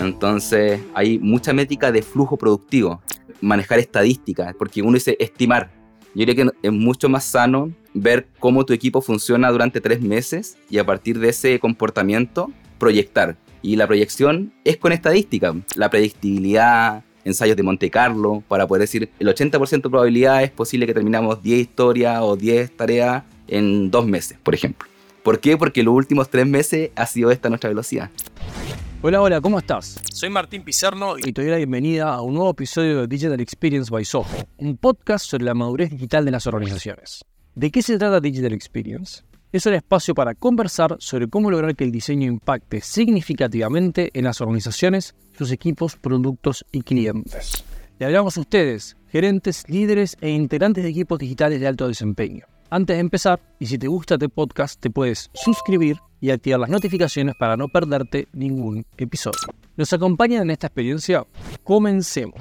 Entonces hay mucha métrica de flujo productivo, manejar estadísticas, porque uno dice estimar. Yo diría que es mucho más sano ver cómo tu equipo funciona durante tres meses y a partir de ese comportamiento proyectar. Y la proyección es con estadística, la predictibilidad, ensayos de Monte Carlo, para poder decir el 80% de probabilidad es posible que terminamos 10 historias o 10 tareas en dos meses, por ejemplo. ¿Por qué? Porque los últimos tres meses ha sido esta nuestra velocidad. Hola, hola, ¿cómo estás? Soy Martín Pizarno y te doy la bienvenida a un nuevo episodio de Digital Experience by Soho, un podcast sobre la madurez digital de las organizaciones. ¿De qué se trata Digital Experience? Es un espacio para conversar sobre cómo lograr que el diseño impacte significativamente en las organizaciones, sus equipos, productos y clientes. Le hablamos a ustedes, gerentes, líderes e integrantes de equipos digitales de alto desempeño. Antes de empezar, y si te gusta este podcast, te puedes suscribir y activar las notificaciones para no perderte ningún episodio. ¿Nos acompañan en esta experiencia? Comencemos.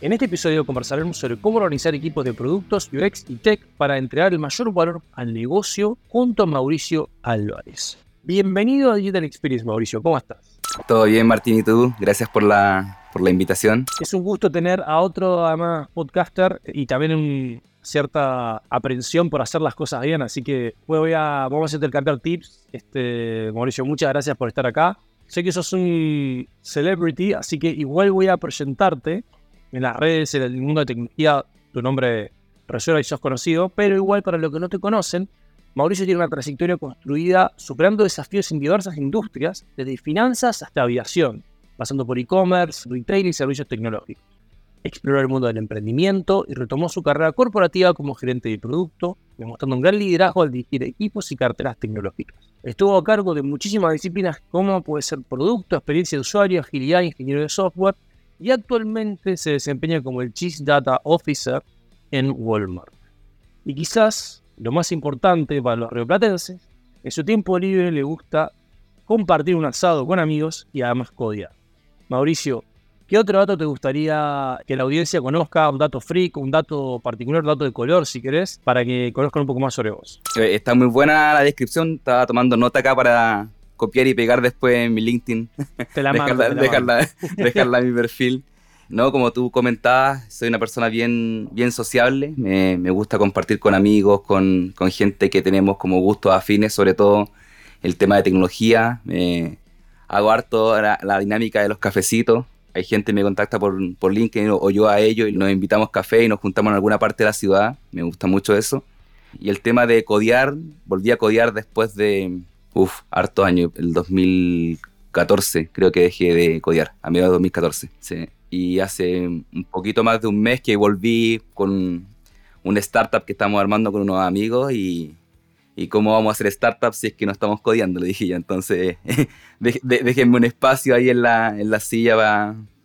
En este episodio conversaremos sobre cómo organizar equipos de productos, UX y Tech para entregar el mayor valor al negocio junto a Mauricio Álvarez. Bienvenido a Digital Experience, Mauricio. ¿Cómo estás? Todo bien, Martín, ¿y tú? Gracias por la, por la invitación. Es un gusto tener a otro, además, podcaster y también un, cierta aprensión por hacer las cosas bien, así que voy a, vamos a intercambiar tips. Este, Mauricio, muchas gracias por estar acá. Sé que sos un celebrity, así que igual voy a presentarte en las redes, en el mundo de tecnología, tu nombre resuena y sos conocido, pero igual para los que no te conocen, Mauricio tiene una trayectoria construida superando desafíos en diversas industrias, desde finanzas hasta aviación, pasando por e-commerce, retail y servicios tecnológicos. Exploró el mundo del emprendimiento y retomó su carrera corporativa como gerente de producto, demostrando un gran liderazgo al dirigir equipos y carteras tecnológicas. Estuvo a cargo de muchísimas disciplinas como puede ser producto, experiencia de usuario, agilidad, ingeniero de software y actualmente se desempeña como el Chief Data Officer en Walmart. Y quizás lo más importante para los rioplatenses, en su tiempo libre le gusta compartir un asado con amigos y además codiar. Mauricio, ¿qué otro dato te gustaría que la audiencia conozca? Un dato freak, un dato particular, un dato de color, si querés, para que conozcan un poco más sobre vos. Eh, está muy buena la descripción, estaba tomando nota acá para copiar y pegar después en mi LinkedIn. Te la mando, dejarla, dejarla, en mi perfil. No, como tú comentabas, soy una persona bien, bien sociable. Me, me gusta compartir con amigos, con, con, gente que tenemos como gustos afines, sobre todo el tema de tecnología. hago harto la, la, dinámica de los cafecitos. Hay gente que me contacta por, por LinkedIn o, o yo a ellos y nos invitamos café y nos juntamos en alguna parte de la ciudad. Me gusta mucho eso. Y el tema de codear, volví a codear después de, Uf, harto año, el 2014 creo que dejé de codear, a mediados de 2014. Sí. Y hace un poquito más de un mes que volví con una startup que estamos armando con unos amigos y, y cómo vamos a hacer startups si es que no estamos codeando, le dije yo. Entonces, déjenme un espacio ahí en la, en la silla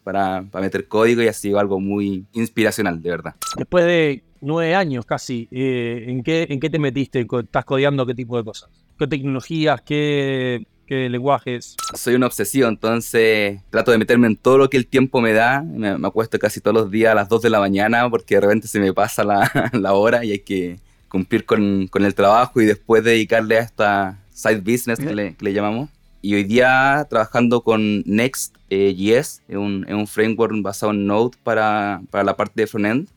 para, para, meter código y ha sido algo muy inspiracional, de verdad. Después de nueve años casi, eh, ¿en, qué, ¿en qué te metiste? ¿Estás codeando qué tipo de cosas? qué tecnologías, qué, qué lenguajes. Soy una obsesión, entonces trato de meterme en todo lo que el tiempo me da. Me, me acuesto casi todos los días a las 2 de la mañana porque de repente se me pasa la, la hora y hay que cumplir con, con, el trabajo y después dedicarle a esta side business que le, que le llamamos. Y hoy día trabajando con Next.js, eh, es, un, un framework basado en Node para, para la parte de frontend.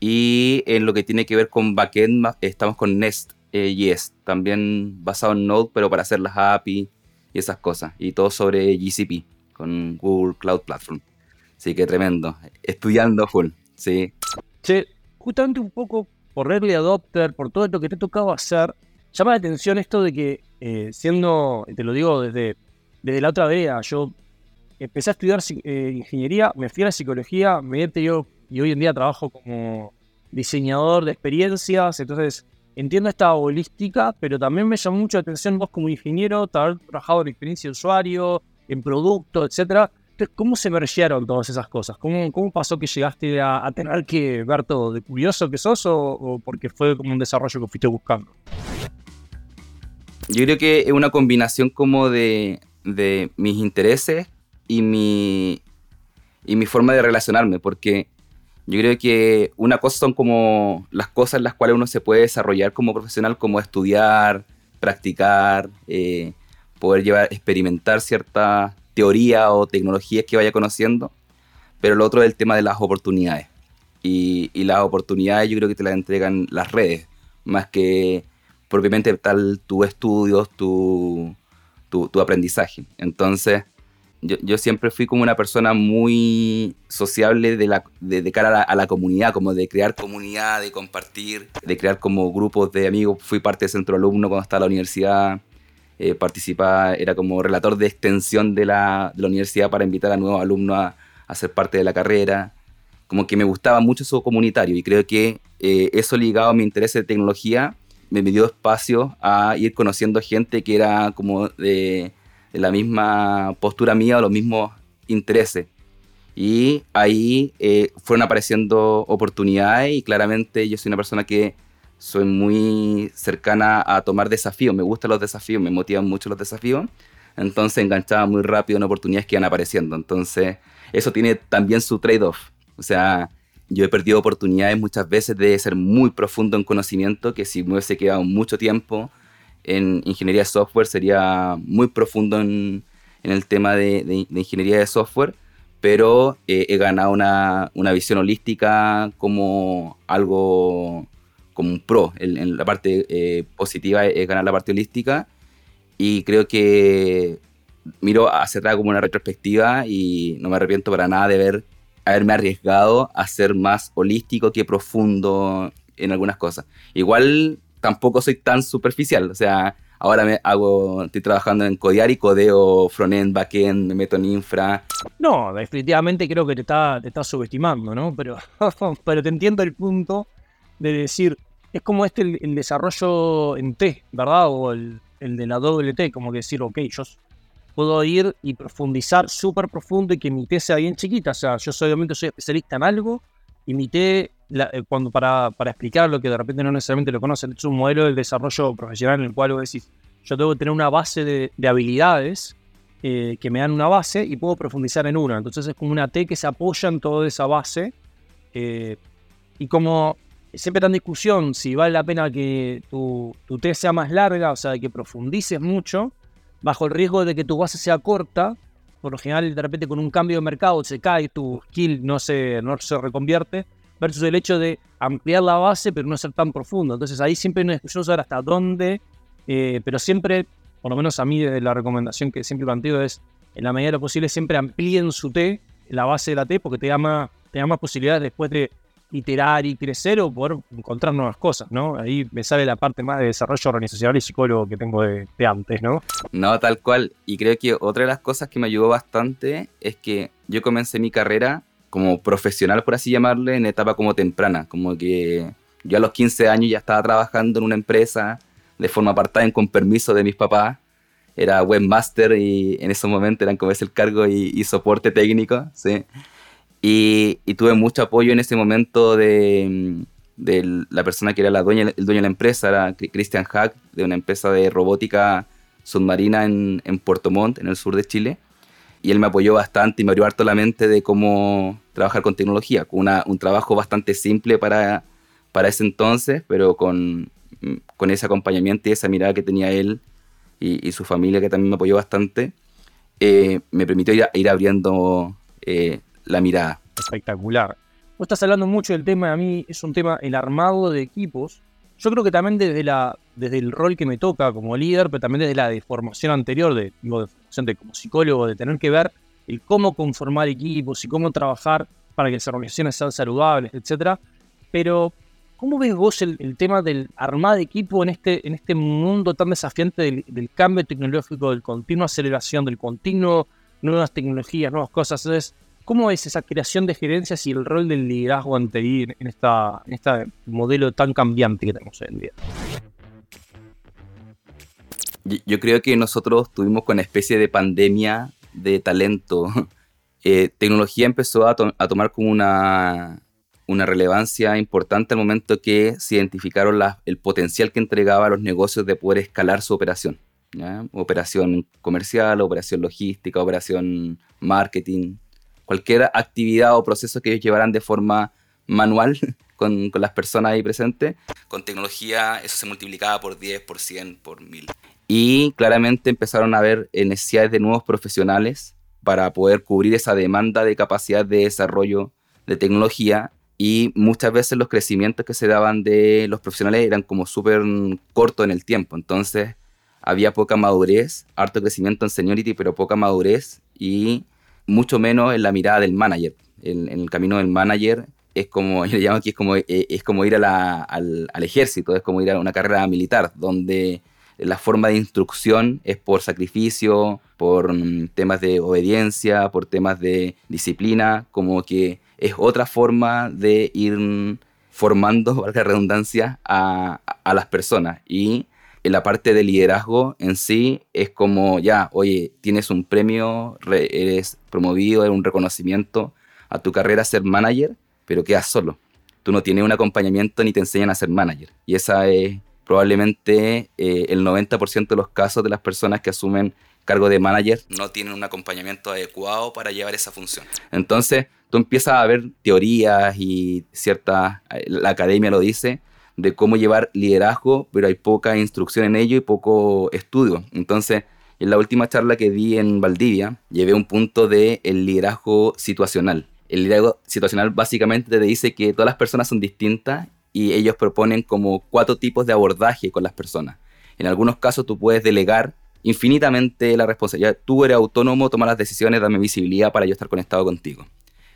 Y en lo que tiene que ver con backend, estamos con Nest, eh, también basado en Node, pero para hacer las API y esas cosas. Y todo sobre GCP, con Google Cloud Platform. Así que tremendo. Estudiando full, sí. Sí, justamente un poco por early adopter, por todo lo que te ha tocado hacer, llama la atención esto de que, eh, siendo, te lo digo desde, desde la otra vea, yo empecé a estudiar eh, ingeniería, me fui a la psicología, me yo y hoy en día trabajo como diseñador de experiencias, entonces entiendo esta holística, pero también me llamó mucho la atención vos como ingeniero, haber trabajado en experiencia de usuario, en producto, etcétera. ¿Cómo se mergearon todas esas cosas? ¿Cómo, cómo pasó que llegaste a, tener que ver todo? ¿De curioso que sos o, porque fue como un desarrollo que fuiste buscando? Yo creo que es una combinación como de, de mis intereses y mi, y mi forma de relacionarme, porque yo creo que una cosa son como las cosas en las cuales uno se puede desarrollar como profesional, como estudiar, practicar, eh, poder llevar, experimentar ciertos teoría o tecnologías que vaya conociendo, pero lo otro es el tema de las oportunidades. Y, las oportunidades yo creo que te las entregan las redes, más que propiamente tal tus estudios, tu, tu, tu aprendizaje. Entonces, yo, siempre fui como una persona muy sociable de, la, cara a la, a la, comunidad, como de crear comunidad, de compartir, de crear como grupos de amigos. Fui parte de centro alumno cuando estaba en la universidad. Eh, participaba, era como relator de extensión de la, universidad para invitar a nuevos alumnos a, a, ser parte de la carrera. Como que me gustaba mucho eso comunitario y creo que eh, eso ligado a mi interés de tecnología me dio espacio a ir conociendo gente que era como de de la misma postura mía o los mismos intereses. Y ahí eh, fueron apareciendo oportunidades y claramente yo soy una persona que soy muy cercana a tomar desafíos, me gustan los desafíos, me motivan mucho los desafíos, entonces enganchaba muy rápido en oportunidades que iban apareciendo, entonces eso tiene también su trade-off, o sea, yo he perdido oportunidades muchas veces de ser muy profundo en conocimiento, que si me hubiese quedado mucho tiempo en ingeniería de software sería muy profundo en, en el tema de, de, de, ingeniería de software, pero eh, he ganado una, una, visión holística como algo, como un pro. En, en la parte eh, positiva es ganar la parte holística y creo que miro hacia atrás como una retrospectiva y no me arrepiento para nada de ver, haberme arriesgado a ser más holístico que profundo en algunas cosas. Igual tampoco soy tan superficial. O sea, ahora me hago, estoy trabajando en codear y codeo frontend, backend, me meto en infra. No, definitivamente creo que te está, te está subestimando, ¿no? Pero, pero te entiendo el punto de decir, es como este el, desarrollo en T, ¿verdad? O el, el, de la WT, como que decir, ok, yo puedo ir y profundizar súper profundo y que mi T sea bien chiquita. O sea, yo obviamente soy especialista en algo y mi T la, eh, cuando para, para, explicar lo que de repente no necesariamente lo conocen, es un modelo de desarrollo profesional en el cual vos decís, yo tengo que tener una base de, de habilidades eh, que me dan una base y puedo profundizar en una. Entonces es como una T que se apoya en toda esa base. Eh, y como siempre está en discusión si vale la pena que tu, tu sea más larga, o sea, que profundices mucho, bajo el riesgo de que tu base sea corta, por lo general de repente con un cambio de mercado se cae, tu skill no se, no se reconvierte, versus el hecho de ampliar la base pero no ser tan profundo. Entonces ahí siempre hay una discusión sobre hasta dónde, eh, pero siempre, por lo menos a mí desde la recomendación que siempre planteo es, en la medida de lo posible siempre amplíen su T, la base de la T, porque te da más, te da más posibilidades después de iterar y crecer o poder encontrar nuevas cosas, ¿no? Ahí me sale la parte más de desarrollo organizacional y psicólogo que tengo de, antes, ¿no? No, tal cual. Y creo que otra de las cosas que me ayudó bastante es que yo comencé mi carrera como profesional, por así llamarle, en etapa como temprana. Como que yo a los 15 años ya estaba trabajando en una empresa de forma part-time con permiso de mis papás. Era webmaster y en ese momento eran como ese el cargo y, y soporte técnico, ¿sí? Y, y, tuve mucho apoyo en ese momento de, de, la persona que era la dueña, el dueño de la empresa, era Christian Hack, de una empresa de robótica submarina en, en Puerto Montt, en el sur de Chile. Y él me apoyó bastante y me abrió harto la mente de cómo trabajar con tecnología, con una, un trabajo bastante simple para, para ese entonces, pero con, con ese acompañamiento y esa mirada que tenía él y, y su familia que también me apoyó bastante, eh, me permitió ir, ir abriendo eh, la mirada. Espectacular. Vos estás hablando mucho del tema, a mí es un tema, el armado de equipos, yo creo que también desde, la, desde el rol que me toca como líder, pero también desde la deformación anterior, de, digo, de formación de, como psicólogo, de tener que ver el cómo conformar equipos y cómo trabajar para que las organizaciones sean saludables, etc. Pero, ¿cómo ves vos el, tema del armar de equipo en este, en este mundo tan desafiante del, del, cambio tecnológico, del continuo aceleración, del continuo nuevas tecnologías, nuevas cosas? Entonces, ¿Cómo es esa creación de gerencias y el rol del liderazgo ante en, esta, en este modelo tan cambiante que tenemos hoy en día? Yo creo que nosotros tuvimos con una especie de pandemia de talento. Eh, tecnología empezó a, to a, tomar como una, relevancia importante al momento que se identificaron el potencial que entregaba a los negocios de poder escalar su operación. ¿ya? Operación comercial, operación logística, operación marketing, cualquier actividad o proceso que ellos llevaran de forma manual con, con, las personas ahí presentes, con tecnología eso se multiplicaba por 10, por 100, por 1000. Y claramente empezaron a haber necesidades de nuevos profesionales para poder cubrir esa demanda de capacidad de desarrollo de tecnología y muchas veces los crecimientos que se daban de los profesionales eran como súper cortos en el tiempo. Entonces había poca madurez, harto crecimiento en seniority, pero poca madurez y mucho menos en la mirada del manager. En, el camino del manager es como, yo le llamo aquí, es como, eh, es como ir a al, al, ejército, es como ir a una carrera militar, donde la forma de instrucción es por sacrificio, por mm, temas de obediencia, por temas de disciplina, como que es otra forma de ir formando, valga la redundancia, a, a las personas. Y la parte de liderazgo en sí es como, ya, oye, tienes un premio, eres promovido, eres un reconocimiento a tu carrera ser manager, pero quedas solo. Tú no tienes un acompañamiento ni te enseñan a ser manager. Y esa es probablemente eh, el 90% de los casos de las personas que asumen cargo de manager no tienen un acompañamiento adecuado para llevar esa función. Entonces, tú empiezas a ver teorías y cierta, la academia lo dice, de cómo llevar liderazgo, pero hay poca instrucción en ello y poco estudio. Entonces, en la última charla que di en Valdivia, llevé un punto de el liderazgo situacional. El liderazgo situacional básicamente te dice que todas las personas son distintas y ellos proponen como cuatro tipos de abordaje con las personas. En algunos casos tú puedes delegar infinitamente la responsabilidad. Tú eres autónomo, toma las decisiones, dame visibilidad para yo estar conectado contigo.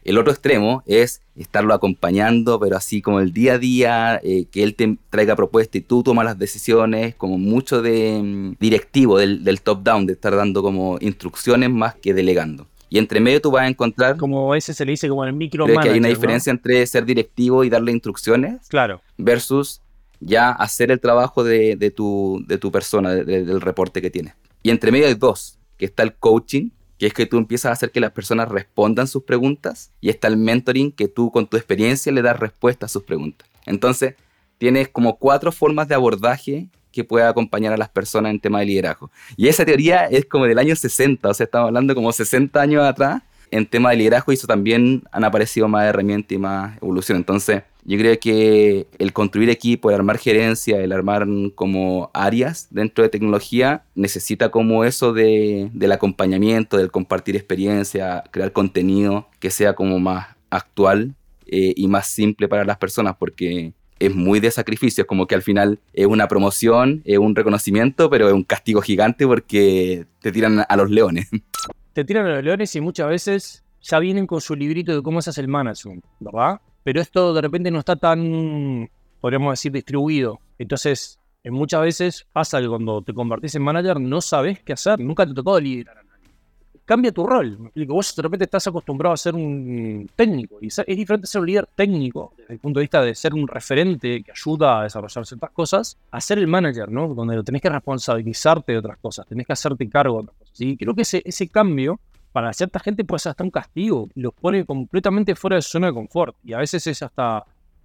El otro extremo es estarlo acompañando, pero así como el día a día, eh, que él te traiga propuestas y tú tomas las decisiones, como mucho de mm, directivo, del, del top-down, de estar dando como instrucciones más que delegando. Y entre medio tú vas a encontrar... Como ese se le dice como el micro que hay una diferencia entre ser directivo y darle instrucciones. Claro. Versus ya hacer el trabajo de, de, tu, de tu persona, del reporte que tienes. Y entre medio hay dos, que está el coaching, que es que tú empiezas a hacer que las personas respondan sus preguntas, y está el mentoring, que tú con tu experiencia le das respuesta a sus preguntas. Entonces, tienes como cuatro formas de abordaje que pueda acompañar a las personas en tema de liderazgo. Y esa teoría es como del año 60, o sea, estamos hablando como 60 años atrás. En tema de liderazgo, y eso también han aparecido más herramientas y más evolución. Entonces, yo creo que el construir equipo, el armar gerencia, el armar como áreas dentro de tecnología, necesita como eso de, del acompañamiento, del compartir experiencia, crear contenido que sea como más actual eh, y más simple para las personas, porque es muy de sacrificio, es como que al final es una promoción, es un reconocimiento, pero es un castigo gigante porque te tiran a los leones. Te tiran a los leones y muchas veces ya vienen con su librito de cómo se hace el management, ¿verdad? Pero esto de repente no está tan, podríamos decir, distribuido. Entonces, muchas veces pasa que cuando te convertís en manager no sabes qué hacer, nunca te tocó liderar cambia tu rol. Vos de repente estás acostumbrado a ser un técnico y es diferente ser un líder técnico desde el punto de vista de ser un referente que ayuda a desarrollar ciertas cosas, a ser el manager, ¿no? Donde tenés que responsabilizarte de otras cosas, tenés que hacerte cargo de otras. Y creo que ese, ese cambio para cierta gente puede ser hasta un castigo, los pone completamente fuera de su zona de confort y a veces es hasta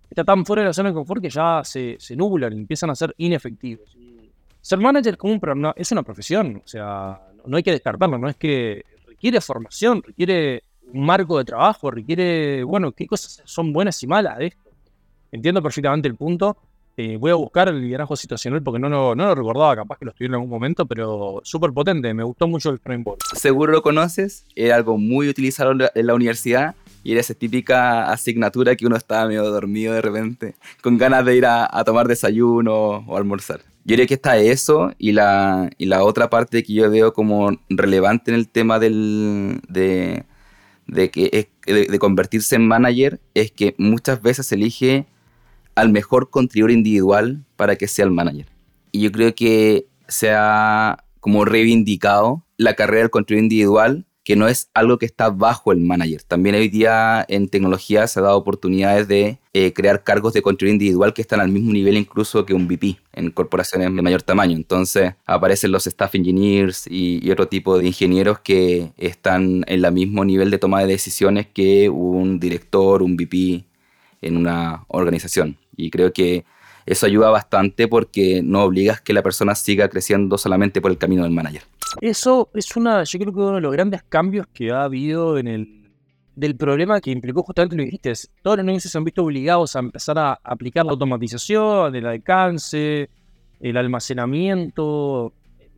está tan fuera de la zona de confort que ya se, se nublan y empiezan a ser inefectivos. ser manager como un, es una profesión, o sea, no hay que descartarlo, no es que requiere formación, requiere un marco de trabajo, requiere, bueno, qué cosas son buenas y malas de esto. Entiendo perfectamente el punto. Eh, voy a buscar el liderazgo situacional porque no lo, no lo recordaba, capaz que lo estuve en algún momento, pero súper potente, me gustó mucho el framework. Seguro lo conoces, era algo muy utilizado en la universidad y era esa típica asignatura que uno estaba medio dormido de repente, con ganas de ir a, a tomar desayuno o almorzar. Yo diría que está eso y la, y la otra parte que yo veo como relevante en el tema del, de, de, que de, convertirse en manager es que muchas veces se elige al mejor contribuidor individual para que sea el manager. Y yo creo que se ha como reivindicado la carrera del contribuidor individual que no es algo que está bajo el manager. También hoy día en tecnología se ha dado oportunidades de eh, crear cargos de control individual que están al mismo nivel incluso que un VP en corporaciones de mayor tamaño. Entonces aparecen los staff engineers y, otro tipo de ingenieros que están en el mismo nivel de toma de decisiones que un director, un VP en una organización. Y creo que eso ayuda bastante porque no obligas que la persona siga creciendo solamente por el camino del manager. Eso es una, yo creo que uno de los grandes cambios que ha habido en el del problema que implicó justamente lo que dijiste. Todos los negocios se han visto obligados a empezar a aplicar la automatización, el alcance, el almacenamiento,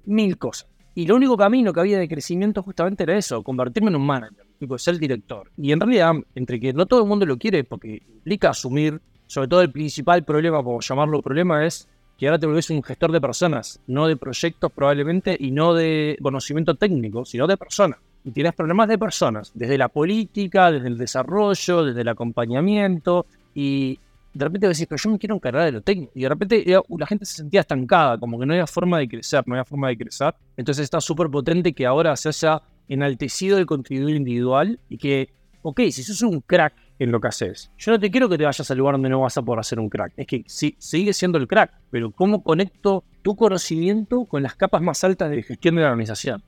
mil cosas. Y lo único camino que había de crecimiento justamente era eso, convertirme en un manager, ser director. Y en realidad, entre que no todo el mundo lo quiere porque implica asumir, sobre todo el principal problema, por llamarlo problema, es que ahora te volvés un gestor de personas, no de proyectos probablemente y no de conocimiento técnico, sino de personas. Y tienes problemas de personas, desde la política, desde el desarrollo, desde el acompañamiento. Y de repente decís, pero yo me quiero encargar de lo técnico. Y de repente la gente se sentía estancada, como que no había forma de crecer, no había forma de crecer. Entonces está súper potente que ahora se haya enaltecido el contribuidor individual y que, ok, si sos un crack en lo que haces. Yo no te quiero que te vayas al lugar donde no vas a poder hacer un crack. Es que sí, sigue siendo el crack, pero ¿cómo conecto tu conocimiento con las capas más altas de gestión de la organización?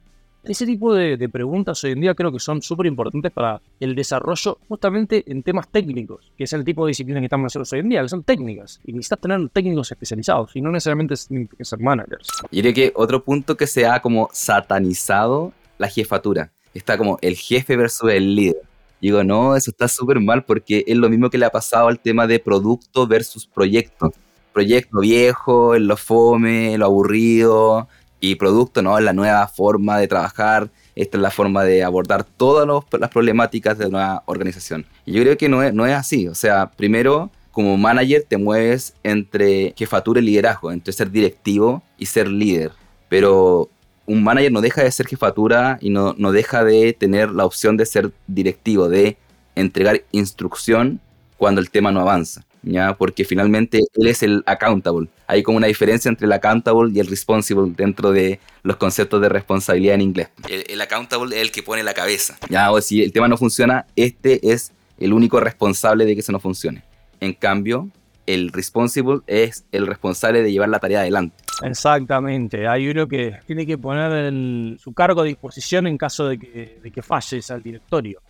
Ese tipo de, preguntas hoy en día creo que son súper importantes para el desarrollo justamente en temas técnicos, que es el tipo de disciplinas que estamos nosotros hoy en día, que son técnicas. Y necesitas tener técnicos especializados y no necesariamente ser managers. Y creo que otro punto que se ha como satanizado la jefatura. Está como el jefe versus el líder digo, no, eso está súper mal porque es lo mismo que le ha pasado al tema de producto versus proyecto. Proyecto viejo, lo fome, lo aburrido, y producto, ¿no? Es la nueva forma de trabajar, esta es la forma de abordar todas las problemáticas de una organización. Y yo creo que no es, no es así. O sea, primero, como manager te mueves entre jefatura y liderazgo, entre ser directivo y ser líder. Pero un manager no deja de ser jefatura y no, no deja de tener la opción de ser directivo, de entregar instrucción cuando el tema no avanza. ¿Ya? Porque finalmente él es el accountable. Hay como una diferencia entre el accountable y el responsible dentro de los conceptos de responsabilidad en inglés. El, accountable es el que pone la cabeza. ¿ya? O si el tema no funciona, este es el único responsable de que eso no funcione. En cambio, el responsible es el responsable de llevar la tarea adelante. Exactamente, hay uno que tiene que poner su cargo a disposición en caso de que, de que falles al directorio.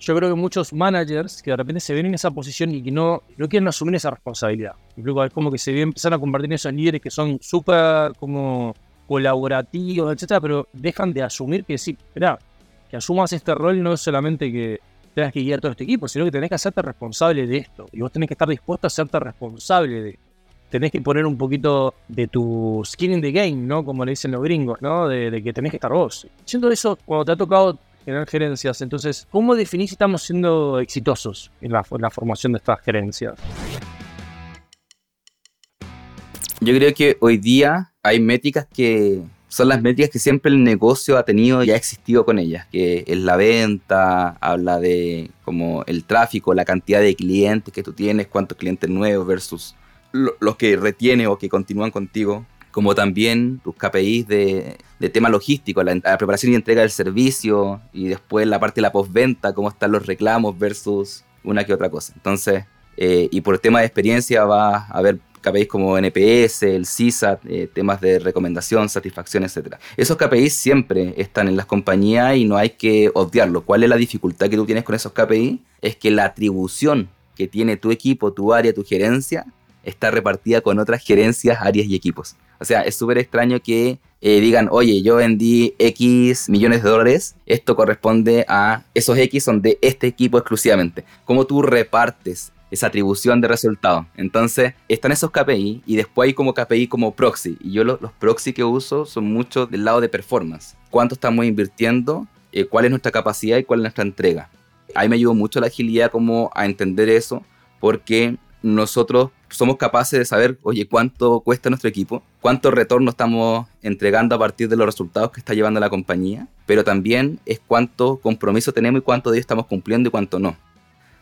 Yo creo que muchos managers que de repente se ven en esa posición y que no, no quieren asumir esa responsabilidad. Es como que se empiezan a convertir en esos líderes que son súper como colaborativos, etcétera, pero dejan de asumir que sí, espera, que asumas este rol no es solamente que tengas que guiar todo este equipo, sino que tenés que hacerte responsable de esto. Y vos tenés que estar dispuesto a hacerte responsable de esto tenés que poner un poquito de tu skin in the game, ¿no? Como le dicen los gringos, ¿no? De, que tenés que estar vos. Siendo eso, cuando te ha tocado generar gerencias, entonces, ¿cómo definís si estamos siendo exitosos en la, formación de estas gerencias? Yo creo que hoy día hay métricas que son las métricas que siempre el negocio ha tenido y ha existido con ellas, que es la venta, habla de como el tráfico, la cantidad de clientes que tú tienes, cuántos clientes nuevos versus los que retiene o que continúan contigo, como también tus KPIs de, tema logístico, la, preparación y entrega del servicio y después la parte de la postventa, cómo están los reclamos versus una que otra cosa. Entonces, eh, y por tema de experiencia va a haber KPIs como NPS, el CISAT, eh, temas de recomendación, satisfacción, etc. Esos KPIs siempre están en las compañías y no hay que obviarlo. ¿Cuál es la dificultad que tú tienes con esos KPIs? Es que la atribución que tiene tu equipo, tu área, tu gerencia, está repartida con otras gerencias, áreas y equipos. O sea, es súper extraño que eh, digan, oye, yo vendí X millones de dólares, esto corresponde a esos X son de este equipo exclusivamente. ¿Cómo tú repartes esa atribución de resultados? Entonces, están esos KPI y después hay como KPI como proxy. Y yo los proxy que uso son muchos del lado de performance. ¿Cuánto estamos invirtiendo? Eh, ¿Cuál es nuestra capacidad y cuál es nuestra entrega? Ahí me ayudó mucho la agilidad como a entender eso, porque nosotros somos capaces de saber, oye, cuánto cuesta nuestro equipo, cuánto retorno estamos entregando a partir de los resultados que está llevando la compañía, pero también es cuánto compromiso tenemos y cuánto de ello estamos cumpliendo y cuánto no.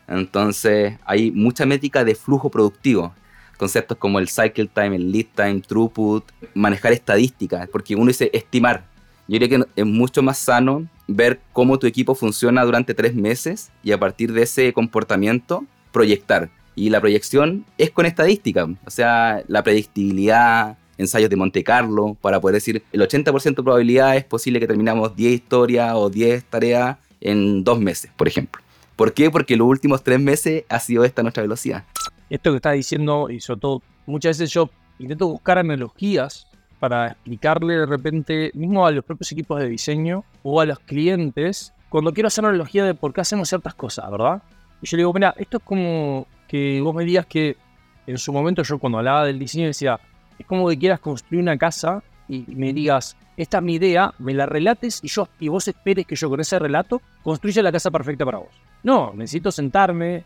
Entonces hay mucha métrica de flujo productivo, conceptos como el cycle time, el lead time, throughput, manejar estadísticas, porque uno dice estimar. Yo diría que es mucho más sano ver cómo tu equipo funciona durante tres meses y a partir de ese comportamiento proyectar y la proyección es con estadística, o sea, la predictibilidad, ensayos de Monte Carlo, para poder decir el 80% de probabilidad es posible que terminamos 10 historias o 10 tareas en dos meses, por ejemplo. ¿Por qué? Porque los últimos tres meses ha sido esta nuestra velocidad. Esto que estás diciendo, y sobre todo, muchas veces yo intento buscar analogías para explicarle de repente, mismo a los propios equipos de diseño o a los clientes, cuando quiero hacer analogía de por qué hacemos ciertas cosas, ¿verdad? Y yo le digo, mira, esto es como que vos me digas que en su momento yo cuando hablaba del diseño decía, es como que quieras construir una casa y me digas, esta es mi idea, me la relates y, yo, y vos esperes que yo con ese relato construya la casa perfecta para vos. No, necesito sentarme,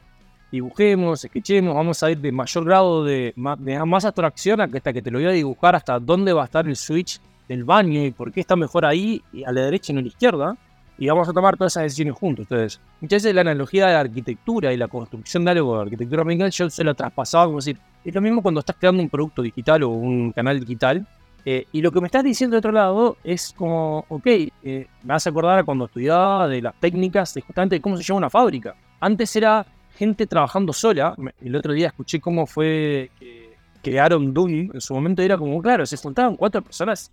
dibujemos, sketchemos, vamos a ir de mayor grado de, de más abstracción hasta que te lo voy a dibujar hasta dónde va a estar el switch del baño y por qué está mejor ahí a la derecha y no a la izquierda. Y vamos a tomar todas esas decisiones juntos. Entonces, muchas veces la analogía de la arquitectura y la construcción de algo de arquitectura americana, yo se lo traspasaba como decir, es lo mismo cuando estás creando un producto digital o un canal digital. Eh, y lo que me estás diciendo de otro lado es como, ok, eh, me vas a acordar a cuando estudiaba de las técnicas de justamente cómo se llama una fábrica. Antes era gente trabajando sola. El otro día escuché cómo fue que crearon Doom. En su momento era como, claro, se juntaban cuatro personas,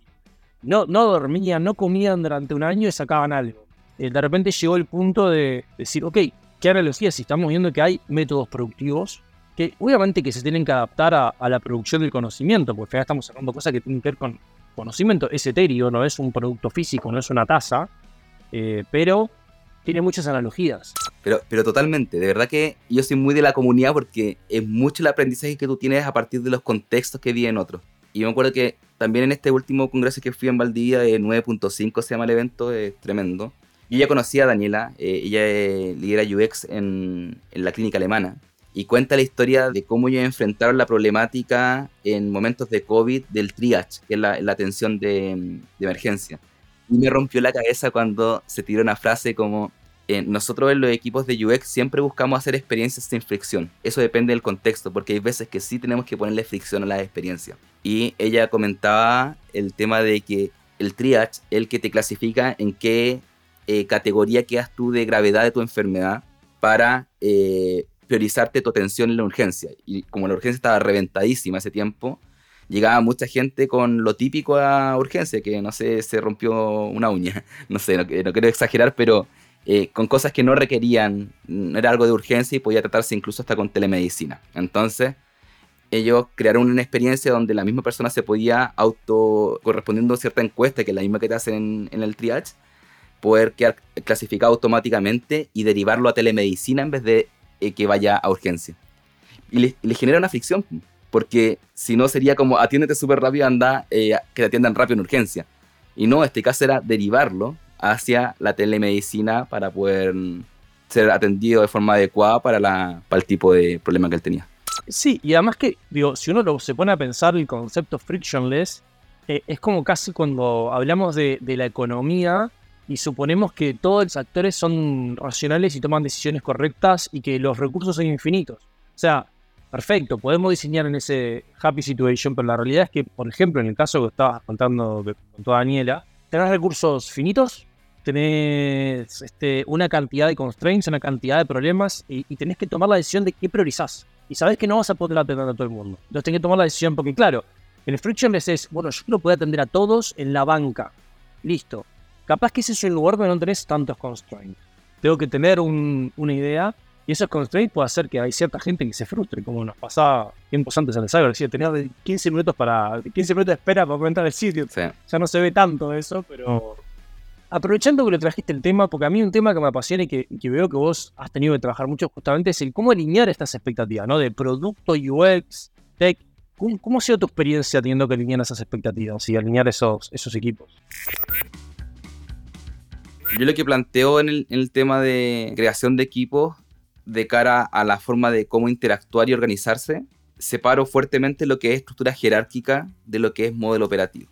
no, no dormían, no comían durante un año y sacaban algo. Eh, de repente llegó el punto de decir, ok, ¿qué analogía? Si estamos viendo que hay métodos productivos que obviamente que se tienen que adaptar a, la producción del conocimiento, porque estamos sacando cosas que tienen que ver con conocimiento, es etéreo, no es un producto físico, no es una taza, eh, pero tiene muchas analogías. Pero, pero totalmente, de verdad que yo soy muy de la comunidad porque es mucho el aprendizaje que tú tienes a partir de los contextos que viven otros. Y me acuerdo que también en este último congreso que fui en Valdivia, de 9.5 se llama el evento, es tremendo. Yo ya conocía a Daniela, eh, ella lidera UX en, en la clínica alemana y cuenta la historia de cómo ellos enfrentaron la problemática en momentos de COVID del triage, que es la, atención de, emergencia. Y me rompió la cabeza cuando se tiró una frase como, eh, nosotros en los equipos de UX siempre buscamos hacer experiencias sin fricción. Eso depende del contexto, porque hay veces que sí tenemos que ponerle fricción a la experiencia. Y ella comentaba el tema de que el triage, el que te clasifica en qué eh, categoría quedas tú de gravedad de tu enfermedad para eh, priorizarte tu atención en la urgencia. Y como la urgencia estaba reventadísima ese tiempo, llegaba mucha gente con lo típico a urgencia, que no sé, se rompió una uña, no sé, no, quiero exagerar, pero eh, con cosas que no requerían, no era algo de urgencia y podía tratarse incluso hasta con telemedicina. Entonces, ellos crearon una experiencia donde la misma persona se podía auto, correspondiendo a cierta encuesta, que es la misma que te hacen en el triage, poder quedar clasificado automáticamente y derivarlo a telemedicina en vez de eh, que vaya a urgencia. Y le, genera una fricción, porque si no sería como atiéndete súper rápido, anda, eh, que te atiendan rápido en urgencia. Y no, este caso era derivarlo hacia la telemedicina para poder ser atendido de forma adecuada para, la, para el tipo de problema que él tenía. Sí, y además que, digo, si uno se pone a pensar el concepto frictionless, eh, es como casi cuando hablamos de, la economía y suponemos que todos los actores son racionales y toman decisiones correctas y que los recursos son infinitos. O sea, perfecto, podemos diseñar en ese happy situation, pero la realidad es que, por ejemplo, en el caso que estabas contando con toda Daniela, tenés recursos finitos, tenés este, una cantidad de constraints, una cantidad de problemas y, tenés que tomar la decisión de qué priorizás. Y sabés que no vas a poder atender a todo el mundo. Entonces tenés que tomar la decisión porque, claro, en el frictionless es, bueno, yo lo puedo atender a todos en la banca. Listo. Capaz que ese es el lugar donde no tenés tantos constraints. Tengo que tener una idea y esos constraints puede hacer que hay cierta gente que se frustre, como nos pasaba tiempos antes en el cyber. Decía, tenía 15 minutos para 15 minutos de espera para entrar al sitio. Ya no se ve tanto eso, pero aprovechando que le trajiste el tema, porque a mí un tema que me apasiona y que, veo que vos has tenido que trabajar mucho justamente es el cómo alinear estas expectativas, ¿no? De producto, UX, tech. ¿Cómo, ha sido tu experiencia teniendo que alinear esas expectativas y alinear esos, esos equipos? Yo lo que planteo en el, tema de creación de equipos de cara a la forma de cómo interactuar y organizarse, separo fuertemente lo que es estructura jerárquica de lo que es modelo operativo.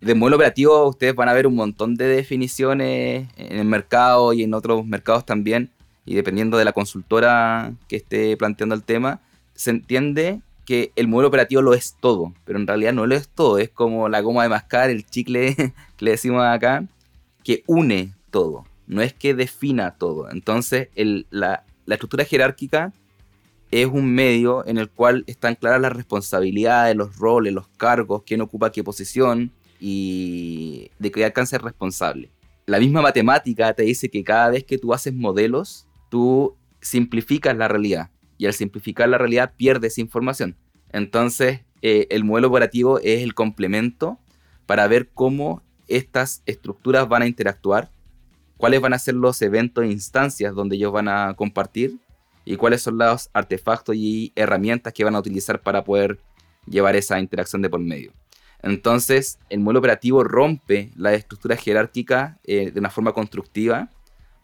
De modelo operativo ustedes van a ver un montón de definiciones en el mercado y en otros mercados también, y dependiendo de la consultora que esté planteando el tema, se entiende que el modelo operativo lo es todo, pero en realidad no lo es todo, es como la goma de mascar, el chicle que le decimos acá, que une todo, no es que defina todo. Entonces, la, estructura jerárquica es un medio en el cual están claras las responsabilidades, los roles, los cargos, quién ocupa qué posición y de qué alcance es responsable. La misma matemática te dice que cada vez que tú haces modelos, tú simplificas la realidad y al simplificar la realidad pierdes información. Entonces, eh, el modelo operativo es el complemento para ver cómo estas estructuras van a interactuar cuáles van a ser los eventos e instancias donde ellos van a compartir y cuáles son los artefactos y herramientas que van a utilizar para poder llevar esa interacción de por medio. Entonces, el modelo operativo rompe la estructura jerárquica eh, de una forma constructiva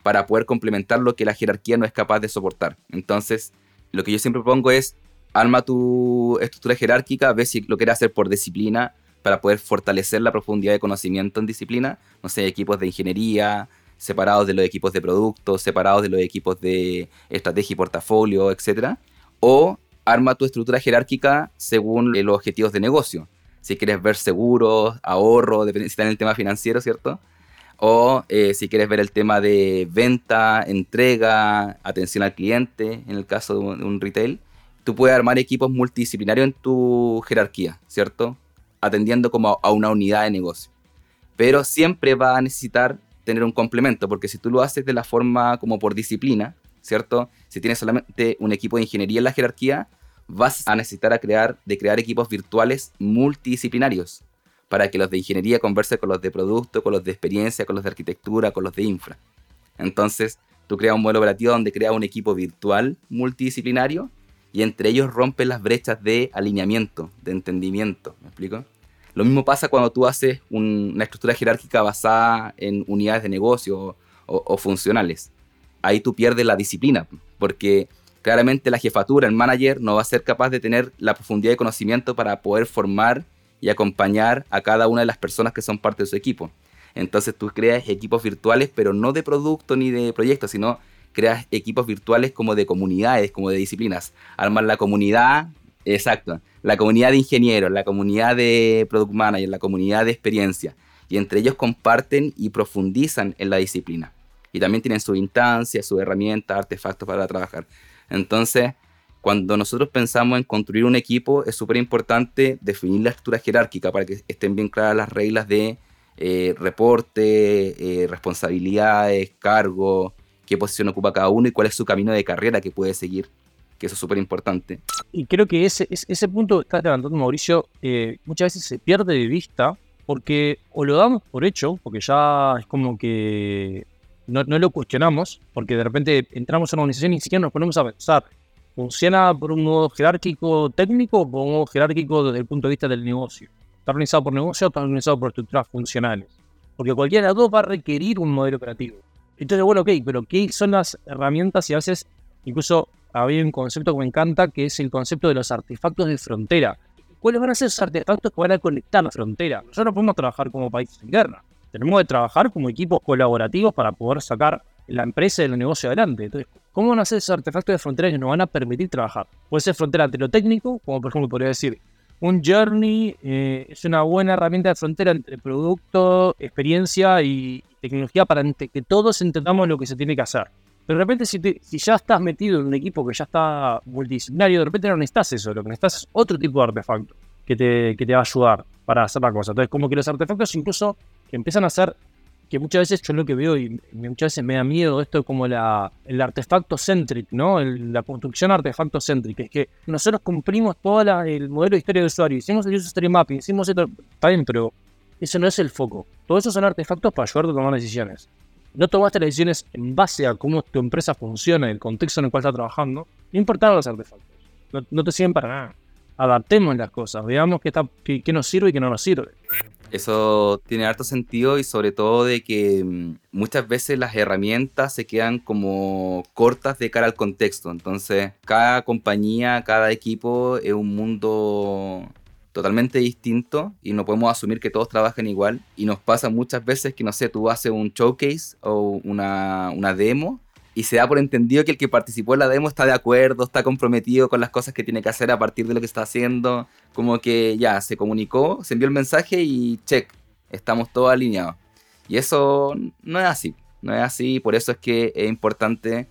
para poder complementar lo que la jerarquía no es capaz de soportar. Entonces, lo que yo siempre propongo es, arma tu estructura jerárquica, ve si lo quieres hacer por disciplina, para poder fortalecer la profundidad de conocimiento en disciplina. No sé, equipos de ingeniería, separados de los equipos de productos, separados de los equipos de estrategia y portafolio, etc. O arma tu estructura jerárquica según los objetivos de negocio. Si quieres ver seguros, ahorro, si está en el tema financiero, ¿cierto? O eh, si quieres ver el tema de venta, entrega, atención al cliente, en el caso de un retail, tú puedes armar equipos multidisciplinarios en tu jerarquía, ¿cierto? Atendiendo como a una unidad de negocio. Pero siempre va a necesitar tener un complemento, porque si tú lo haces de la forma como por disciplina, ¿cierto? Si tienes solamente un equipo de ingeniería en la jerarquía, vas a necesitar crear, de crear equipos virtuales multidisciplinarios para que los de ingeniería conversen con los de producto, con los de experiencia, con los de arquitectura, con los de infra. Entonces, tú creas un modelo operativo donde creas un equipo virtual multidisciplinario y entre ellos rompes las brechas de alineamiento, de entendimiento. ¿Me explico? Lo mismo pasa cuando tú haces una estructura jerárquica basada en unidades de negocio o, funcionales. Ahí tú pierdes la disciplina, porque claramente la jefatura, el manager, no va a ser capaz de tener la profundidad de conocimiento para poder formar y acompañar a cada una de las personas que son parte de su equipo. Entonces tú creas equipos virtuales, pero no de producto ni de proyectos, sino creas equipos virtuales como de comunidades, como de disciplinas. Armas la comunidad, exacto, la comunidad de ingenieros, la comunidad de product manager, la comunidad de experiencia. Y entre ellos comparten y profundizan en la disciplina. Y también tienen su instancia, su herramienta, artefactos para trabajar. Entonces, cuando nosotros pensamos en construir un equipo, es súper importante definir la estructura jerárquica para que estén bien claras las reglas de eh, reporte, eh, responsabilidades, cargo, qué posición ocupa cada uno y cuál es su camino de carrera que puede seguir que eso es súper importante. Y creo que ese, ese punto que estás levantando, Mauricio, eh, muchas veces se pierde de vista porque o lo damos por hecho, porque ya es como que no, lo cuestionamos, porque de repente entramos en una organización y ni siquiera nos ponemos a pensar, ¿funciona por un modo jerárquico técnico o por un modo jerárquico desde el punto de vista del negocio? ¿Está organizado por negocio o está organizado por estructuras funcionales? Porque cualquiera de las dos va a requerir un modelo operativo. Entonces, bueno, ok, pero ¿qué son las herramientas y a veces incluso había un concepto que me encanta, que es el concepto de los artefactos de frontera. ¿Cuáles van a ser esos artefactos que van a conectar la frontera? Nosotros no podemos trabajar como países en guerra. Tenemos que trabajar como equipos colaborativos para poder sacar la empresa y el negocio adelante. Entonces, ¿cómo van a ser esos artefactos de frontera que nos van a permitir trabajar? Puede ser frontera técnico, como por ejemplo podría decir, un journey eh, es una buena herramienta de frontera entre producto, experiencia y tecnología para que todos entendamos lo que se tiene que hacer. De repente, si, si, ya estás metido en un equipo que ya está multidisciplinario, de repente no necesitas eso. Lo que necesitas es otro tipo de artefacto que te, que te va a ayudar para hacer la cosa. Entonces, como que los artefactos incluso empiezan a ser, que muchas veces yo lo que veo y muchas veces me da miedo esto como la, el artefacto centric, ¿no? la construcción artefacto centric. Es que nosotros cumplimos todo el modelo de historia de usuario, hicimos el user story mapping, hicimos esto, está bien, pero eso no es el foco. Todos esos son artefactos para ayudarte a tomar decisiones no tomaste las decisiones en base a cómo tu empresa funciona, el contexto en el cual estás trabajando, no importan los artefactos. No, te sirven para nada. Adaptemos las cosas, veamos qué, está, qué, nos sirve y qué no nos sirve. Eso tiene harto sentido y sobre todo de que mm, muchas veces las herramientas se quedan como cortas de cara al contexto. Entonces, cada compañía, cada equipo es un mundo totalmente distinto y no podemos asumir que todos trabajen igual. Y nos pasa muchas veces que, no sé, tú haces un showcase o una, una demo y se da por entendido que el que participó en la demo está de acuerdo, está comprometido con las cosas que tiene que hacer a partir de lo que está haciendo. Como que ya se comunicó, se envió el mensaje y check, estamos todos alineados. Y eso no es así, no es así, por eso es que es importante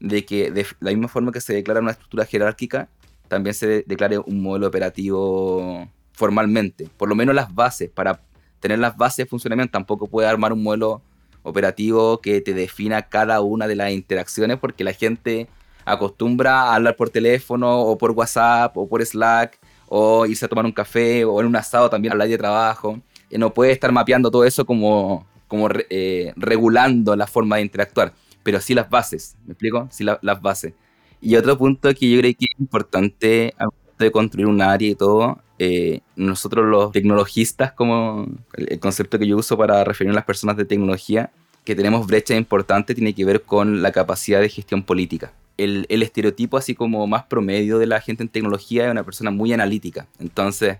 de que de la misma forma que se declara una estructura jerárquica, también se declare un modelo operativo formalmente, por lo menos las bases, para tener las bases de funcionamiento, tampoco puede armar un modelo operativo que te defina cada una de las interacciones porque la gente acostumbra a hablar por teléfono o por WhatsApp o por Slack o irse a tomar un café o en un asado también hablar de trabajo. Y no puede estar mapeando todo eso como, como eh, regulando la forma de interactuar, pero sí las bases, ¿me explico? Sí las bases. Y otro punto que yo creo que es importante de construir un área y todo, eh, nosotros los tecnologistas, como el concepto que yo uso para referir a las personas de tecnología, que tenemos brecha importante tiene que ver con la capacidad de gestión política. El, estereotipo así como más promedio de la gente en tecnología es una persona muy analítica. Entonces,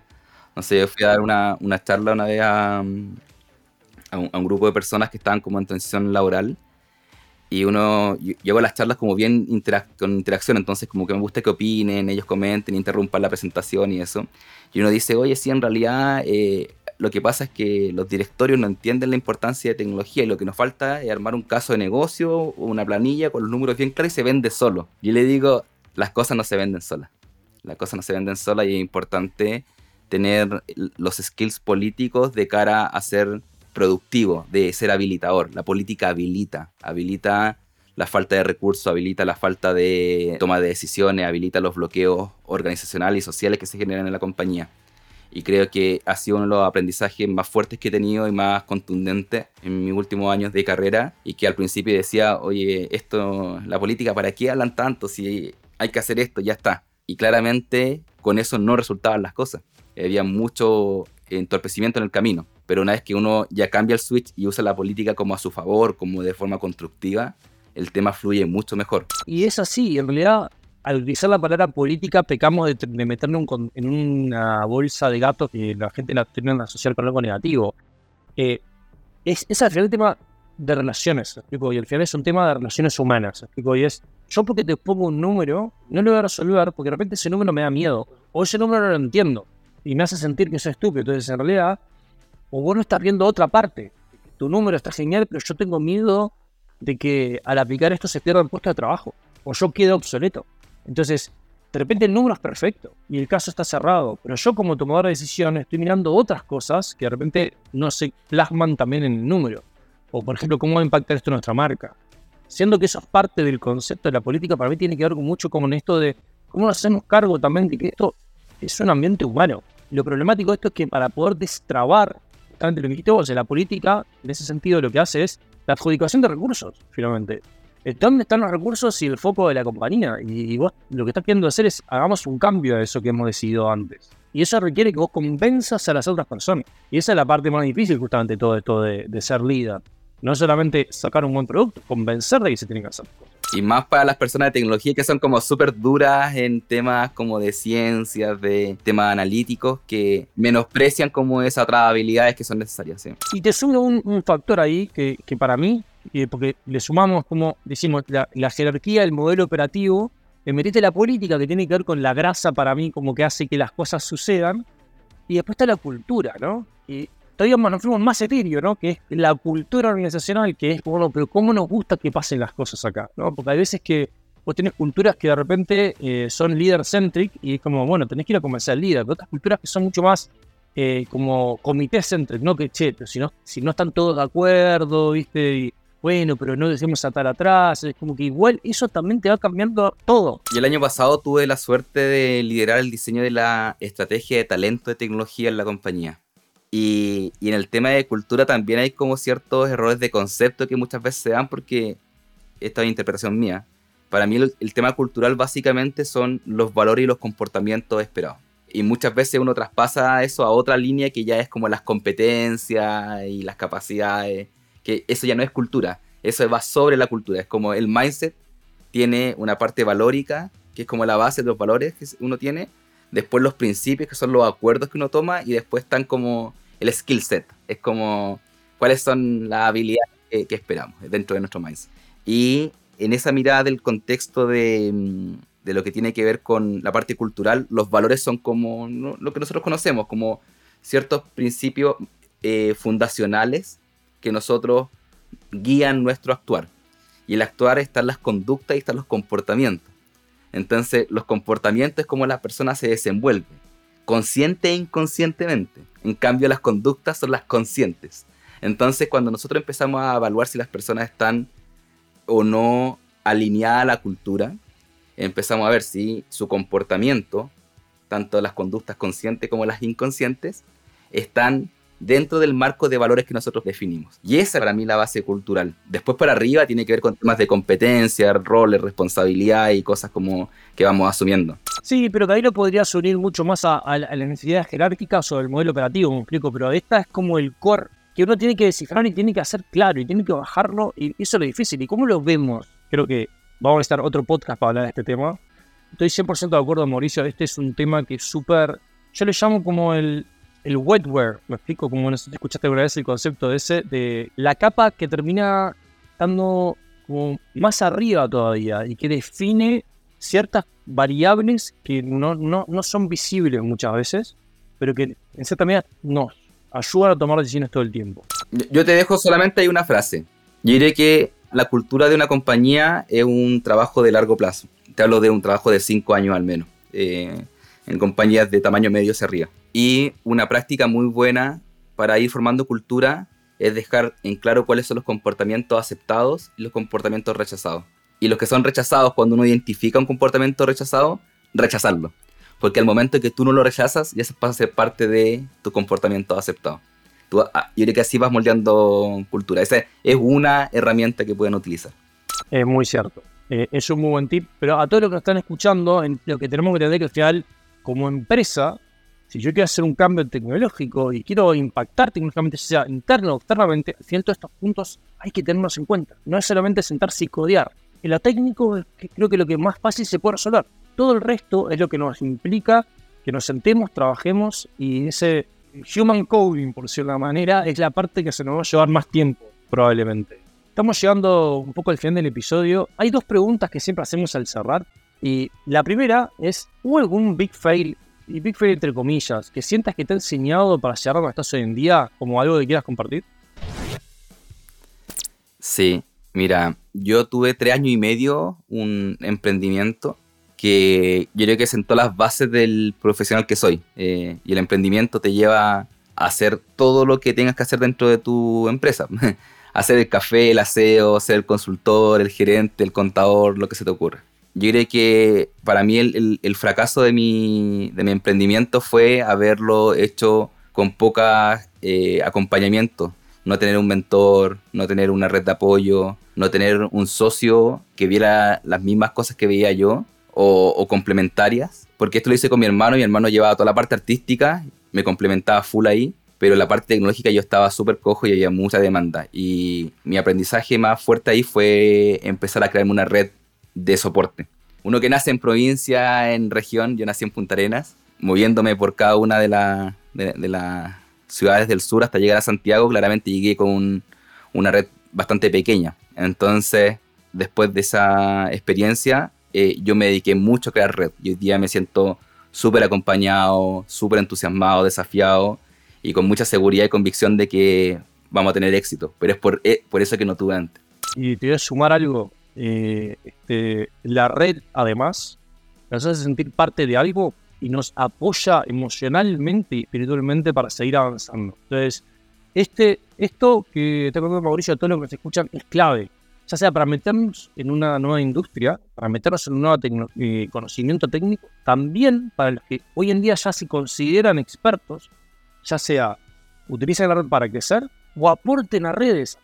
no sé, yo fui a dar una, charla una vez a, un, a, un, grupo de personas que estaban como en transición laboral y uno llego a las charlas como bien con interacción, entonces como que me gusta que opinen, ellos comenten, interrumpan la presentación y eso. Y uno dice, oye, sí, en realidad eh, lo que pasa es que los directorios no entienden la importancia de tecnología y lo que nos falta es armar un caso de negocio o una planilla con los números bien claros y se vende solo. Y le digo, las cosas no se venden solas. Las cosas no se venden solas y es importante tener los skills políticos de cara a ser productivo, de ser habilitador. La política habilita, habilita la falta de recursos, habilita la falta de toma de decisiones, habilita los bloqueos organizacionales y sociales que se generan en la compañía. Y creo que ha sido uno de los aprendizajes más fuertes que he tenido y más contundentes en mis últimos años de carrera. Y que al principio decía, oye, esto, la política, ¿para qué hablan tanto? Si hay que hacer esto, ya está. Y claramente con eso no resultaban las cosas. Había mucho entorpecimiento en el camino. Pero una vez que uno ya cambia el switch y usa la política como a su favor, como de forma constructiva, el tema fluye mucho mejor. Y es así, en realidad, al utilizar la palabra política, pecamos de, meternos en una bolsa de gatos que la gente la tiene que asociar con algo negativo. Eh, es, es al final el tema de relaciones, y al final es un tema de relaciones humanas, y es, yo porque te pongo un número, no lo voy a resolver porque de repente ese número me da miedo, o ese número no lo entiendo, y me hace sentir que soy estúpido, entonces en realidad o vos no estás viendo otra parte. Tu número está genial, pero yo tengo miedo de que al aplicar esto se pierda el puesto de trabajo o yo quede obsoleto. Entonces, de repente el número es perfecto y el caso está cerrado, pero yo como tomador de decisiones estoy mirando otras cosas que de repente no se plasman también en el número. O por ejemplo, cómo va a impactar esto en nuestra marca. Siendo que eso es parte del concepto de la política, para mí tiene que ver mucho con esto de cómo nos hacemos cargo también de que esto es un ambiente humano. Lo problemático de esto es que para poder destrabar justamente lo que dijiste vos, la política, en ese sentido, lo que hace es la adjudicación de recursos, finalmente. ¿Dónde están los recursos y el foco de la compañía? Y, vos lo que estás queriendo hacer es hagamos un cambio a eso que hemos decidido antes. Y eso requiere que vos convenzas a las otras personas. Y esa es la parte más difícil justamente todo esto de, ser líder. No solamente sacar un buen producto, convencer de que se tiene que hacer cosas. Y más para las personas de tecnología que son como súper duras en temas como de ciencias, de temas analíticos, que menosprecian como esas otras habilidades que son necesarias. Y te sumo un, factor ahí que, que para mí, eh, porque le sumamos como decimos la, jerarquía, el modelo operativo, le metiste la política que tiene que ver con la grasa para mí, como que hace que las cosas sucedan, y después está la cultura, ¿no? Y todavía nos fuimos más etéreo, ¿no? Que es la cultura organizacional, que es, bueno, pero ¿cómo nos gusta que pasen las cosas acá? ¿no? Porque hay veces que vos tenés culturas que de repente eh, son leader-centric y es como, bueno, tenés que ir a convencer al líder. Pero otras culturas que son mucho más eh, como comité-centric, ¿no? Que, che, pero si no, si no están todos de acuerdo, ¿viste? Bueno, pero no decimos atar atrás, es como que igual eso también te va cambiando todo. Y el año pasado tuve la suerte de liderar el diseño de la estrategia de talento de tecnología en la compañía. Y, en el tema de cultura también hay como ciertos errores de concepto que muchas veces se dan porque esta es interpretación mía. Para mí el, tema cultural básicamente son los valores y los comportamientos esperados. Y muchas veces uno traspasa eso a otra línea que ya es como las competencias y las capacidades, que eso ya no es cultura, eso va sobre la cultura, es como el mindset tiene una parte valórica, que es como la base de los valores que uno tiene, después los principios, que son los acuerdos que uno toma, y después están como el skill set. Es como cuáles son las habilidades que, esperamos dentro de nuestro mindset. Y en esa mirada del contexto de, mm, de, lo que tiene que ver con la parte cultural, los valores son como lo que nosotros conocemos, como ciertos principios eh, fundacionales que nosotros guían nuestro actuar. Y el actuar están las conductas y están los comportamientos. Entonces, los comportamientos es como la persona se desenvuelve, consciente e inconscientemente. En cambio, las conductas son las conscientes. Entonces, cuando nosotros empezamos a evaluar si las personas están o no alineadas a la cultura, empezamos a ver si su comportamiento, tanto las conductas conscientes como las inconscientes, están dentro del marco de valores que nosotros definimos. Y esa para mí la base cultural. Después para arriba tiene que ver con temas de competencia, roles, responsabilidad y cosas como que vamos asumiendo. Sí, pero que ahí lo podrías unir mucho más a, las necesidades jerárquicas o del modelo operativo, me explico, pero esta es como el core que uno tiene que descifrar y tiene que hacer claro y tiene que bajarlo y eso es lo difícil. ¿Y cómo lo vemos? Creo que vamos a estar otro podcast para hablar de este tema. Estoy 100% de acuerdo, Mauricio. Este es un tema que es súper. Yo le llamo como el, el wetware. Me explico, como escuchaste alguna vez el concepto de ese, de la capa que termina estando como más arriba todavía y que define ciertas variables que no, no, no son visibles muchas veces, pero que en cierta medida nos ayudan a tomar decisiones todo el tiempo. Yo te dejo solamente ahí una frase. Yo diré que la cultura de una compañía es un trabajo de largo plazo te hablo de un trabajo de cinco años al menos, eh, en compañías de tamaño medio hacia arriba. Y una práctica muy buena para ir formando cultura es dejar en claro cuáles son los comportamientos aceptados y los comportamientos rechazados. Y los que son rechazados, cuando uno identifica un comportamiento rechazado, rechazarlo. Porque al momento que tú no lo rechazas, ya se pasa a ser parte de tu comportamiento aceptado. Tú, ah, yo creo que así vas moldeando cultura. Esa es una herramienta que pueden utilizar. Es muy cierto. Eh, es un muy buen tip. Pero a todos los que nos están escuchando, lo que tenemos que entender que al final, como empresa, si yo quiero hacer un cambio tecnológico y quiero impactar tecnológicamente, sea interno o externamente, al final todos estos puntos hay que tenerlos en cuenta. No es solamente sentarse y codear. En lo técnico creo que lo que más fácil se puede resolver. Todo el resto es lo que nos implica que nos sentemos, trabajemos y ese human coding, por decirlo de alguna manera, es la parte que se nos va a llevar más tiempo, probablemente. Estamos llegando un poco al final del episodio. Hay dos preguntas que siempre hacemos al cerrar. Y la primera es, ¿hubo algún big fail, y big fail entre comillas, que sientas que te ha enseñado para llegar donde estás hoy en día como algo que quieras compartir? Sí, mira, yo tuve tres años y medio un emprendimiento que yo creo que sentó las bases del profesional que soy. Eh, y el emprendimiento te lleva a hacer todo lo que tengas que hacer dentro de tu empresa. hacer el café, el aseo, ser el consultor, el gerente, el contador, lo que se te ocurra. Yo creo que para mí el, fracaso de mi, de mi, emprendimiento fue haberlo hecho con poca eh, acompañamiento. No tener un mentor, no tener una red de apoyo, no tener un socio que viera las mismas cosas que veía yo o, o complementarias. Porque esto lo hice con mi hermano, mi hermano llevaba toda la parte artística, me complementaba full ahí pero la parte tecnológica yo estaba súper cojo y había mucha demanda. Y mi aprendizaje más fuerte ahí fue empezar a crearme una red de soporte. Uno que nace en provincia, en región, yo nací en Punta Arenas, moviéndome por cada una de, las ciudades del sur hasta llegar a Santiago, claramente llegué con una red bastante pequeña. Entonces, después de esa experiencia, eh, yo me dediqué mucho a crear red. Y hoy día me siento súper acompañado, súper entusiasmado, desafiado y con mucha seguridad y convicción de que vamos a tener éxito. Pero es por, eh, eso que no tuve antes. Y te a sumar algo. Eh, este, la red, además, nos hace sentir parte de algo y nos apoya emocionalmente y espiritualmente para seguir avanzando. Entonces, este, esto que te contando Mauricio, a todos los que se escuchan, es clave. Ya sea para meternos en una nueva industria, para meternos en un nuevo eh, conocimiento técnico, también para los que hoy en día ya se consideran expertos, ya sea utilicen la red para crecer o aporten a redes.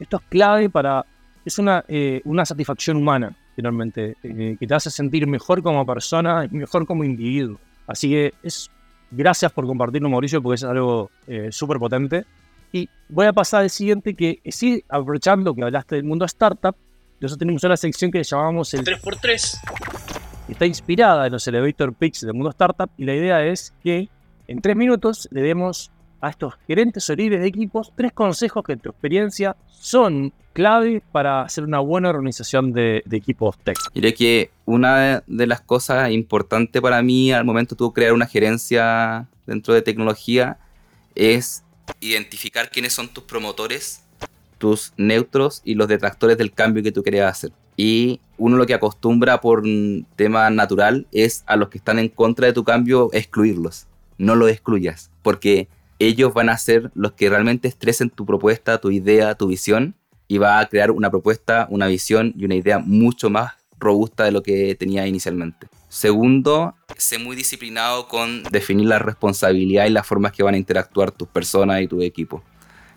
Esto es clave para, es una, eh, una satisfacción humana, finalmente, eh, que te hace sentir mejor como persona mejor como individuo. Así que es, gracias por compartirlo, Mauricio, porque es algo eh, súper potente. Y voy a pasar al siguiente, que sí, aprovechando que hablaste del mundo startup, nosotros tenemos una sección que llamamos el 3x3. Está inspirada en los elevator pitch del mundo startup y la idea es que en tres minutos le demos a estos gerentes o líderes de equipos tres consejos que en tu experiencia son clave para hacer una buena organización de, equipos tech. Diré que una de las cosas importantes para mí al momento de crear una gerencia dentro de tecnología es identificar quiénes son tus promotores, tus neutros y los detractores del cambio que tú querías hacer. Y uno lo que acostumbra por tema natural es a los que están en contra de tu cambio excluirlos no lo excluyas, porque ellos van a ser los que realmente estresen tu propuesta, tu idea, tu visión, y va a crear una propuesta, una visión y una idea mucho más robusta de lo que tenía inicialmente. Segundo, sé muy disciplinado con definir la responsabilidad y las formas que van a interactuar tus personas y tu equipo.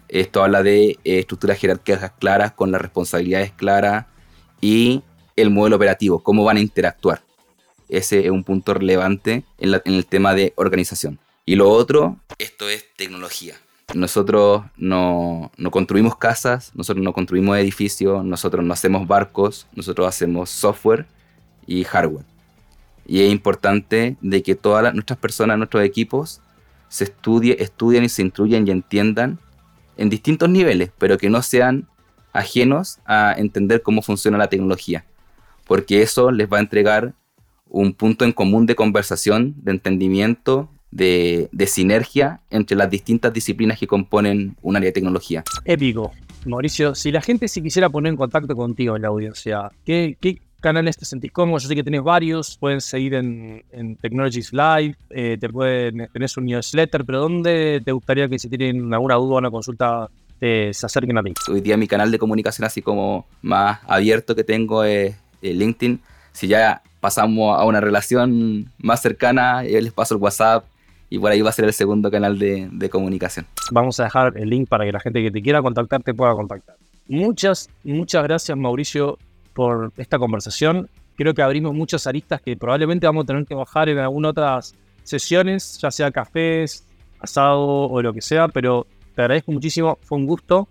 Esto habla de eh, estructuras jerárquicas claras, con las responsabilidades claras y el modelo operativo, cómo van a interactuar. Ese es un punto relevante en, en el tema de organización. Y lo otro, esto es tecnología. Nosotros no, no, construimos casas, nosotros no construimos edificios, nosotros no hacemos barcos, nosotros hacemos software y hardware. Y es importante de que todas nuestras personas, nuestros equipos, se estudie, estudien y se instruyan y entiendan en distintos niveles, pero que no sean ajenos a entender cómo funciona la tecnología, porque eso les va a entregar un punto en común de conversación, de entendimiento de, sinergia entre las distintas disciplinas que componen un área de tecnología. Épico. Mauricio, si la gente se quisiera poner en contacto contigo en la audiencia, ¿qué, canales te sentís cómodo? Yo sé que tenés varios, pueden seguir en, Technologies Live, eh, te pueden, tenés un newsletter, pero ¿dónde te gustaría que si tienen alguna duda o una consulta se acerquen a mí? Hoy día mi canal de comunicación así como más abierto que tengo es LinkedIn. Si ya pasamos a una relación más cercana, yo les paso el WhatsApp, y por ahí va a ser el segundo canal de, comunicación. Vamos a dejar el link para que la gente que te quiera contactar te pueda contactar. Muchas, muchas gracias Mauricio por esta conversación. Creo que abrimos muchas aristas que probablemente vamos a tener que bajar en algunas otras sesiones, ya sea cafés, asado o lo que sea, pero te agradezco muchísimo, fue un gusto.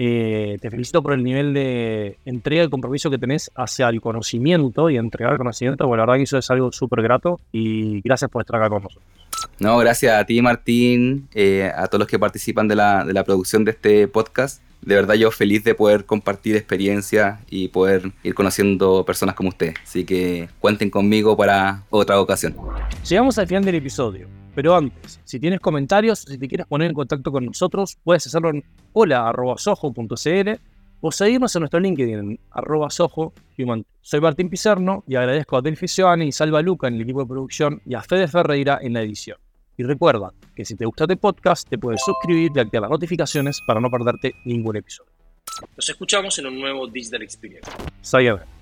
Eh, te felicito por el nivel de entrega y compromiso que tenés hacia el conocimiento y entregar el conocimiento, bueno, la verdad que eso es algo súper grato y gracias por estar acá con nosotros. No, gracias a ti, Martín, eh, a todos los que participan de la, de la producción de este podcast. De verdad yo feliz de poder compartir experiencias y poder ir conociendo personas como usted. Así que cuenten conmigo para otra ocasión. Llegamos al final del episodio. Pero antes, si tienes comentarios, si te quieres poner en contacto con nosotros, puedes hacerlo en hola.sojo.cl o seguirnos en nuestro LinkedIn, Soho Human. Soy Martín Pizarno y agradezco a Sioani y Salva Luca en el equipo de producción y a Fede Ferreira en la edición. Y recuerda que si te gusta este podcast, te puedes suscribir y activar las notificaciones para no perderte ningún episodio. Nos escuchamos en un nuevo Digital Experience. Sayonara.